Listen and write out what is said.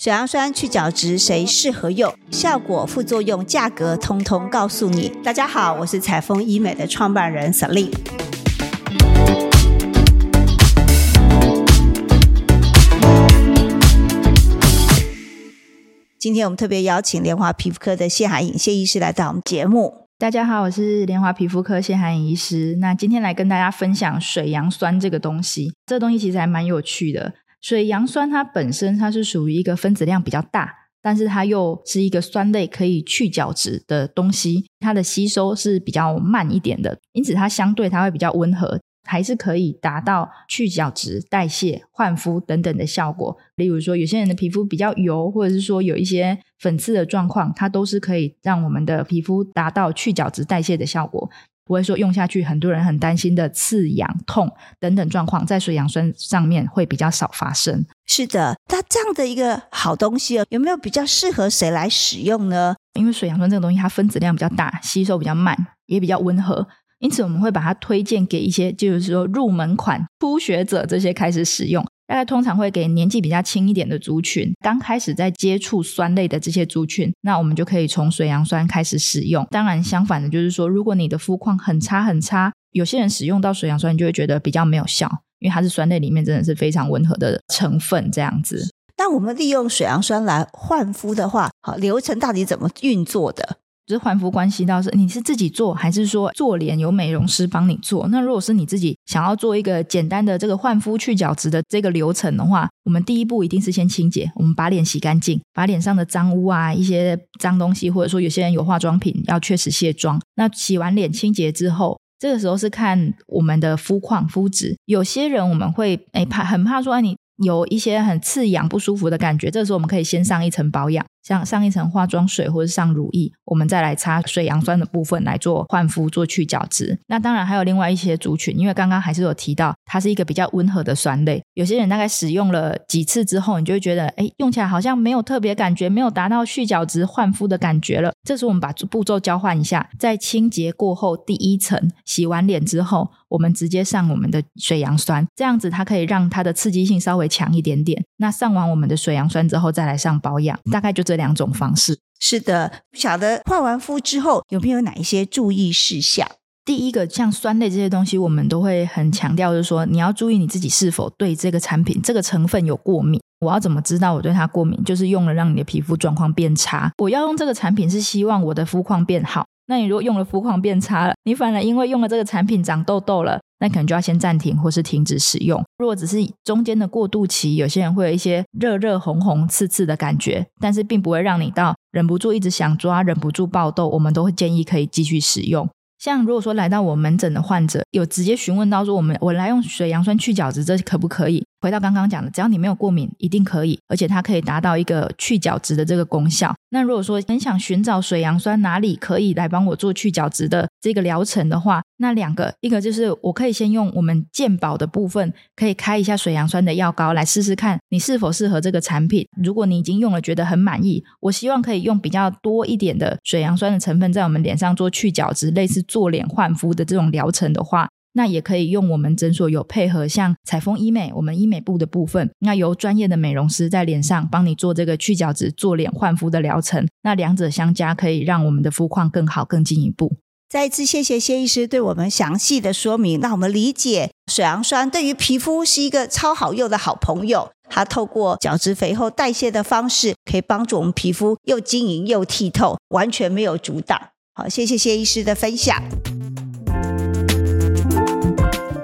水杨酸去角质谁适合用？效果、副作用、价格，通通告诉你。大家好，我是彩丰医美的创办人 Selin。今天我们特别邀请莲花皮肤科的谢海颖谢医师来到我们节目。大家好，我是莲花皮肤科谢海颖医师。那今天来跟大家分享水杨酸这个东西，这个东西其实还蛮有趣的。水杨酸它本身它是属于一个分子量比较大，但是它又是一个酸类，可以去角质的东西。它的吸收是比较慢一点的，因此它相对它会比较温和，还是可以达到去角质、代谢、焕肤等等的效果。例如说，有些人的皮肤比较油，或者是说有一些粉刺的状况，它都是可以让我们的皮肤达到去角质、代谢的效果。不会说用下去，很多人很担心的刺痒、痛等等状况，在水杨酸上面会比较少发生。是的，它这样的一个好东西哦，有没有比较适合谁来使用呢？因为水杨酸这个东西，它分子量比较大，吸收比较慢，也比较温和，因此我们会把它推荐给一些，就是说入门款初学者这些开始使用。大概通常会给年纪比较轻一点的族群，刚开始在接触酸类的这些族群，那我们就可以从水杨酸开始使用。当然，相反的，就是说，如果你的肤况很差很差，有些人使用到水杨酸，你就会觉得比较没有效，因为它是酸类里面真的是非常温和的成分，这样子。那我们利用水杨酸来焕肤的话，好，流程到底怎么运作的？就是焕肤关系到是你是自己做，还是说做脸有美容师帮你做？那如果是你自己想要做一个简单的这个焕肤去角质的这个流程的话，我们第一步一定是先清洁，我们把脸洗干净，把脸上的脏污啊、一些脏东西，或者说有些人有化妆品要确实卸妆。那洗完脸清洁之后，这个时候是看我们的肤况、肤质。有些人我们会哎怕很怕说哎你有一些很刺痒不舒服的感觉，这时候我们可以先上一层保养。像上一层化妆水或者上乳液，我们再来擦水杨酸的部分来做焕肤、做去角质。那当然还有另外一些族群，因为刚刚还是有提到，它是一个比较温和的酸类。有些人大概使用了几次之后，你就会觉得，哎，用起来好像没有特别感觉，没有达到去角质、焕肤的感觉了。这时候我们把步骤交换一下，在清洁过后第一层洗完脸之后，我们直接上我们的水杨酸，这样子它可以让它的刺激性稍微强一点点。那上完我们的水杨酸之后，再来上保养，大概就这。两种方式是的，不晓得换完肤之后有没有哪一些注意事项？第一个，像酸类这些东西，我们都会很强调，就是说你要注意你自己是否对这个产品、这个成分有过敏。我要怎么知道我对它过敏？就是用了让你的皮肤状况变差。我要用这个产品是希望我的肤况变好。那你如果用了肤况变差了，你反而因为用了这个产品长痘痘了。那可能就要先暂停或是停止使用。如果只是中间的过渡期，有些人会有一些热热、红红、刺刺的感觉，但是并不会让你到忍不住一直想抓、忍不住爆痘，我们都会建议可以继续使用。像如果说来到我门诊的患者，有直接询问到说，我们我来用水杨酸去角质，这可不可以？回到刚刚讲的，只要你没有过敏，一定可以，而且它可以达到一个去角质的这个功效。那如果说很想寻找水杨酸哪里可以来帮我做去角质的这个疗程的话，那两个，一个就是我可以先用我们健保的部分，可以开一下水杨酸的药膏来试试看，你是否适合这个产品。如果你已经用了觉得很满意，我希望可以用比较多一点的水杨酸的成分在我们脸上做去角质，类似做脸焕肤的这种疗程的话。那也可以用我们诊所有配合，像采风医美，我们医美部的部分，那由专业的美容师在脸上帮你做这个去角质、做脸焕肤的疗程。那两者相加，可以让我们的肤况更好、更进一步。再一次谢谢谢医师对我们详细的说明，让我们理解水杨酸对于皮肤是一个超好用的好朋友。它透过角质肥厚代谢的方式，可以帮助我们皮肤又晶莹又剔透，完全没有阻挡。好，谢谢谢医师的分享。